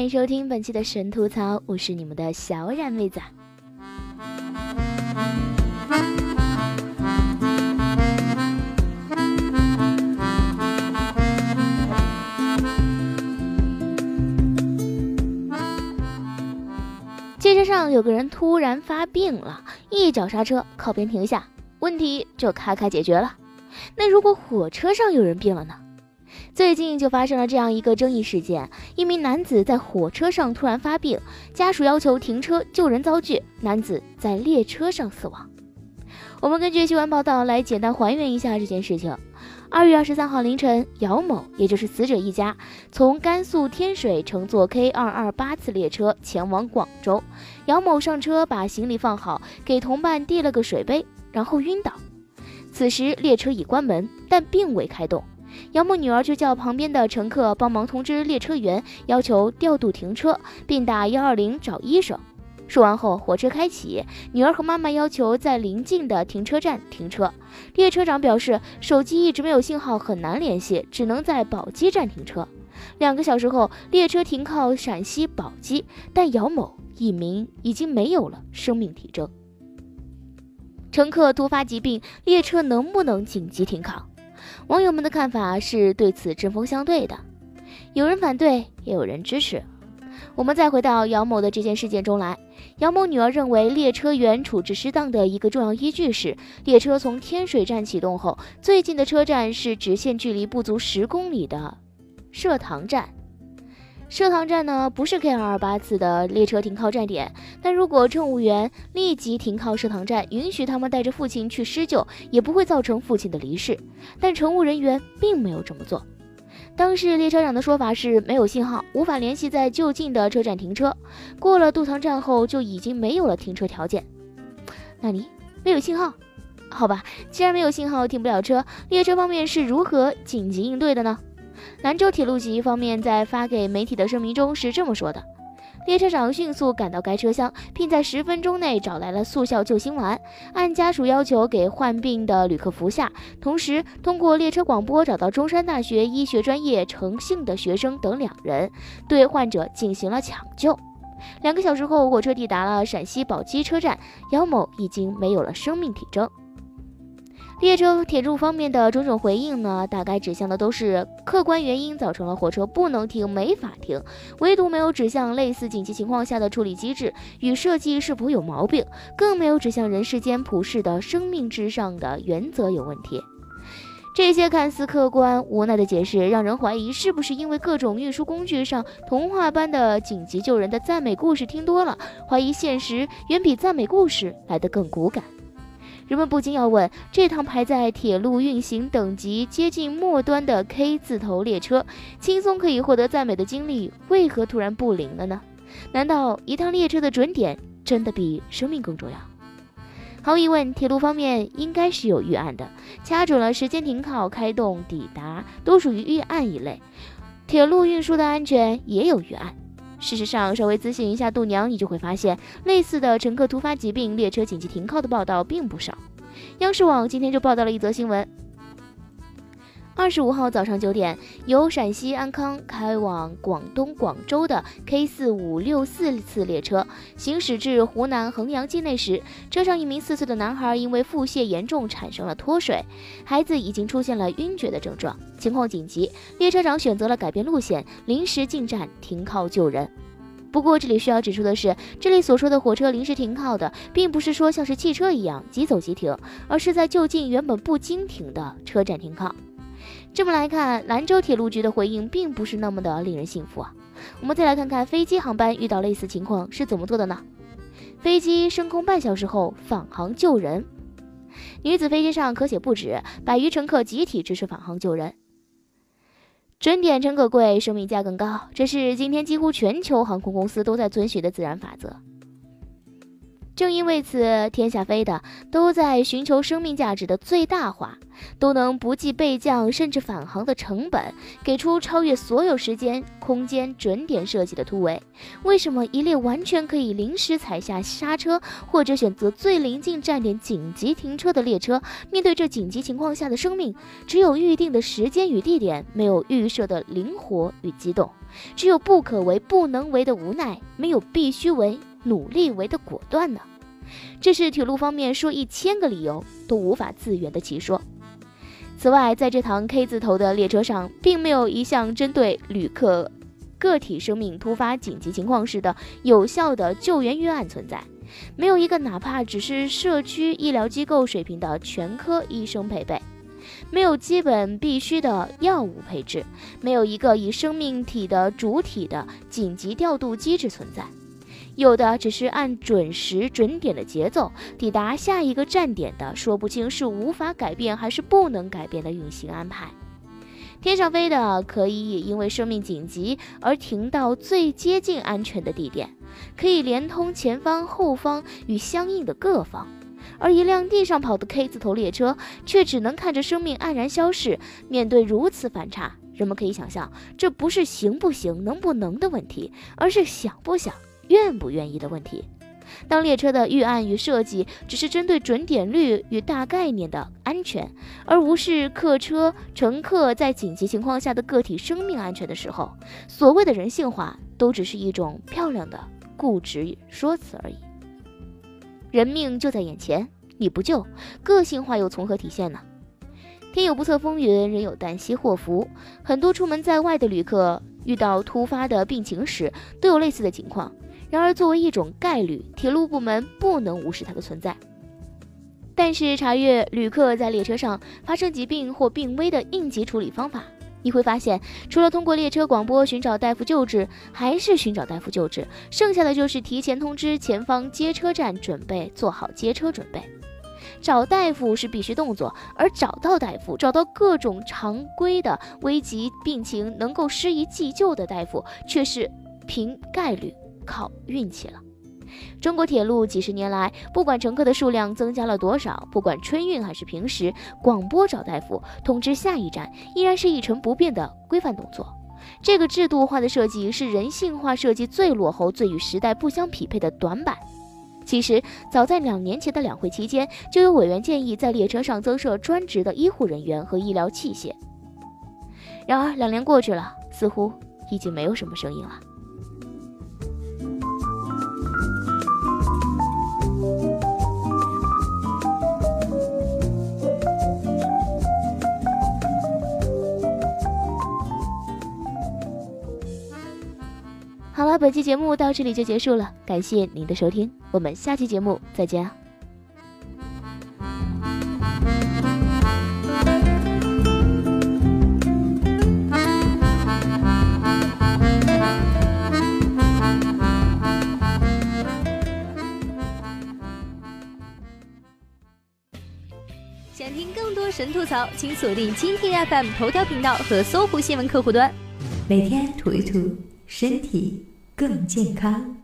欢迎收听本期的神吐槽，我是你们的小冉妹子。汽车上有个人突然发病了，一脚刹车，靠边停下，问题就咔咔解决了。那如果火车上有人病了呢？最近就发生了这样一个争议事件：一名男子在火车上突然发病，家属要求停车救人遭拒，男子在列车上死亡。我们根据新闻报道来简单还原一下这件事情。二月二十三号凌晨，姚某，也就是死者一家，从甘肃天水乘坐 K 二二八次列车前往广州。姚某上车把行李放好，给同伴递了个水杯，然后晕倒。此时列车已关门，但并未开动。姚某女儿就叫旁边的乘客帮忙通知列车员，要求调度停车，并打幺二零找医生。说完后，火车开启，女儿和妈妈要求在临近的停车站停车。列车长表示，手机一直没有信号，很难联系，只能在宝鸡站停车。两个小时后，列车停靠陕西宝鸡，但姚某一名已经没有了生命体征。乘客突发疾病，列车能不能紧急停靠？网友们的看法是对此针锋相对的，有人反对，也有人支持。我们再回到姚某的这件事件中来，姚某女儿认为列车员处置失当的一个重要依据是，列车从天水站启动后，最近的车站是直线距离不足十公里的社塘站。社塘站呢不是 K 二二八次的列车停靠站点，但如果乘务员立即停靠社塘站，允许他们带着父亲去施救，也不会造成父亲的离世。但乘务人员并没有这么做。当时列车长的说法是没有信号，无法联系在就近的车站停车。过了渡塘站后就已经没有了停车条件。那你没有信号？好吧，既然没有信号，停不了车，列车方面是如何紧急应对的呢？兰州铁路局方面在发给媒体的声明中是这么说的：列车长迅速赶到该车厢，并在十分钟内找来了速效救心丸，按家属要求给患病的旅客服下。同时，通过列车广播找到中山大学医学专业诚信的学生等两人，对患者进行了抢救。两个小时后，火车抵达了陕西宝鸡车站，姚某已经没有了生命体征。列车铁路方面的种种回应呢，大概指向的都是客观原因造成了火车不能停、没法停，唯独没有指向类似紧急情况下的处理机制与设计是否有毛病，更没有指向人世间普世的生命至上的原则有问题。这些看似客观无奈的解释，让人怀疑是不是因为各种运输工具上童话般的紧急救人的赞美故事听多了，怀疑现实远比赞美故事来得更骨感。人们不禁要问：这趟排在铁路运行等级接近末端的 K 字头列车，轻松可以获得赞美的经历，为何突然不灵了呢？难道一趟列车的准点真的比生命更重要？毫无疑问，铁路方面应该是有预案的，掐准了时间停靠、开动、抵达，都属于预案一类。铁路运输的安全也有预案。事实上，稍微咨询一下度娘，你就会发现，类似的乘客突发疾病、列车紧急停靠的报道并不少。央视网今天就报道了一则新闻。二十五号早上九点，由陕西安康开往广东广州的 K 四五六四次列车行驶至湖南衡阳境内时，车上一名四岁的男孩因为腹泻严重产生了脱水，孩子已经出现了晕厥的症状，情况紧急，列车长选择了改变路线，临时进站停靠救人。不过这里需要指出的是，这里所说的火车临时停靠的，并不是说像是汽车一样即走即停，而是在就近原本不经停的车站停靠。这么来看，兰州铁路局的回应并不是那么的令人信服啊。我们再来看看飞机航班遇到类似情况是怎么做的呢？飞机升空半小时后返航救人，女子飞机上咳血不止，百余乘客集体支持返航救人。准点诚可贵，生命价更高，这是今天几乎全球航空公司都在遵循的自然法则。正因为此，天下飞的都在寻求生命价值的最大化，都能不计备降甚至返航的成本，给出超越所有时间、空间准点设计的突围。为什么一列完全可以临时踩下刹车，或者选择最临近站点紧急停车的列车，面对这紧急情况下的生命，只有预定的时间与地点，没有预设的灵活与机动，只有不可为、不能为的无奈，没有必须为、努力为的果断呢？这是铁路方面说一千个理由都无法自圆的奇说。此外，在这趟 K 字头的列车上，并没有一项针对旅客个体生命突发紧急情况时的有效的救援预案存在，没有一个哪怕只是社区医疗机构水平的全科医生配备，没有基本必须的药物配置，没有一个以生命体的主体的紧急调度机制存在。有的只是按准时准点的节奏抵达下一个站点的，说不清是无法改变还是不能改变的运行安排。天上飞的可以因为生命紧急而停到最接近安全的地点，可以连通前方、后方与相应的各方；而一辆地上跑的 K 字头列车却只能看着生命黯然消逝。面对如此反差，人们可以想象，这不是行不行、能不能的问题，而是想不想。愿不愿意的问题。当列车的预案与设计只是针对准点率与大概念的安全，而无视客车乘客在紧急情况下的个体生命安全的时候，所谓的人性化都只是一种漂亮的固执说辞而已。人命就在眼前，你不救，个性化又从何体现呢？天有不测风云，人有旦夕祸福。很多出门在外的旅客遇到突发的病情时，都有类似的情况。然而，作为一种概率，铁路部门不能无视它的存在。但是，查阅旅客在列车上发生疾病或病危的应急处理方法，你会发现，除了通过列车广播寻找大夫救治，还是寻找大夫救治，剩下的就是提前通知前方接车站，准备做好接车准备。找大夫是必须动作，而找到大夫，找到各种常规的危急病情能够施以急救的大夫，却是凭概率。靠运气了。中国铁路几十年来，不管乘客的数量增加了多少，不管春运还是平时，广播找大夫通知下一站，依然是一成不变的规范动作。这个制度化的设计是人性化设计最落后、最与时代不相匹配的短板。其实，早在两年前的两会期间，就有委员建议在列车上增设专职的医护人员和医疗器械。然而，两年过去了，似乎已经没有什么声音了。好了，本期节目到这里就结束了，感谢您的收听，我们下期节目再见。想听更多神吐槽，请锁定蜻蜓 FM 头条频道和搜狐新闻客户端，每天吐一吐，身体。更健康。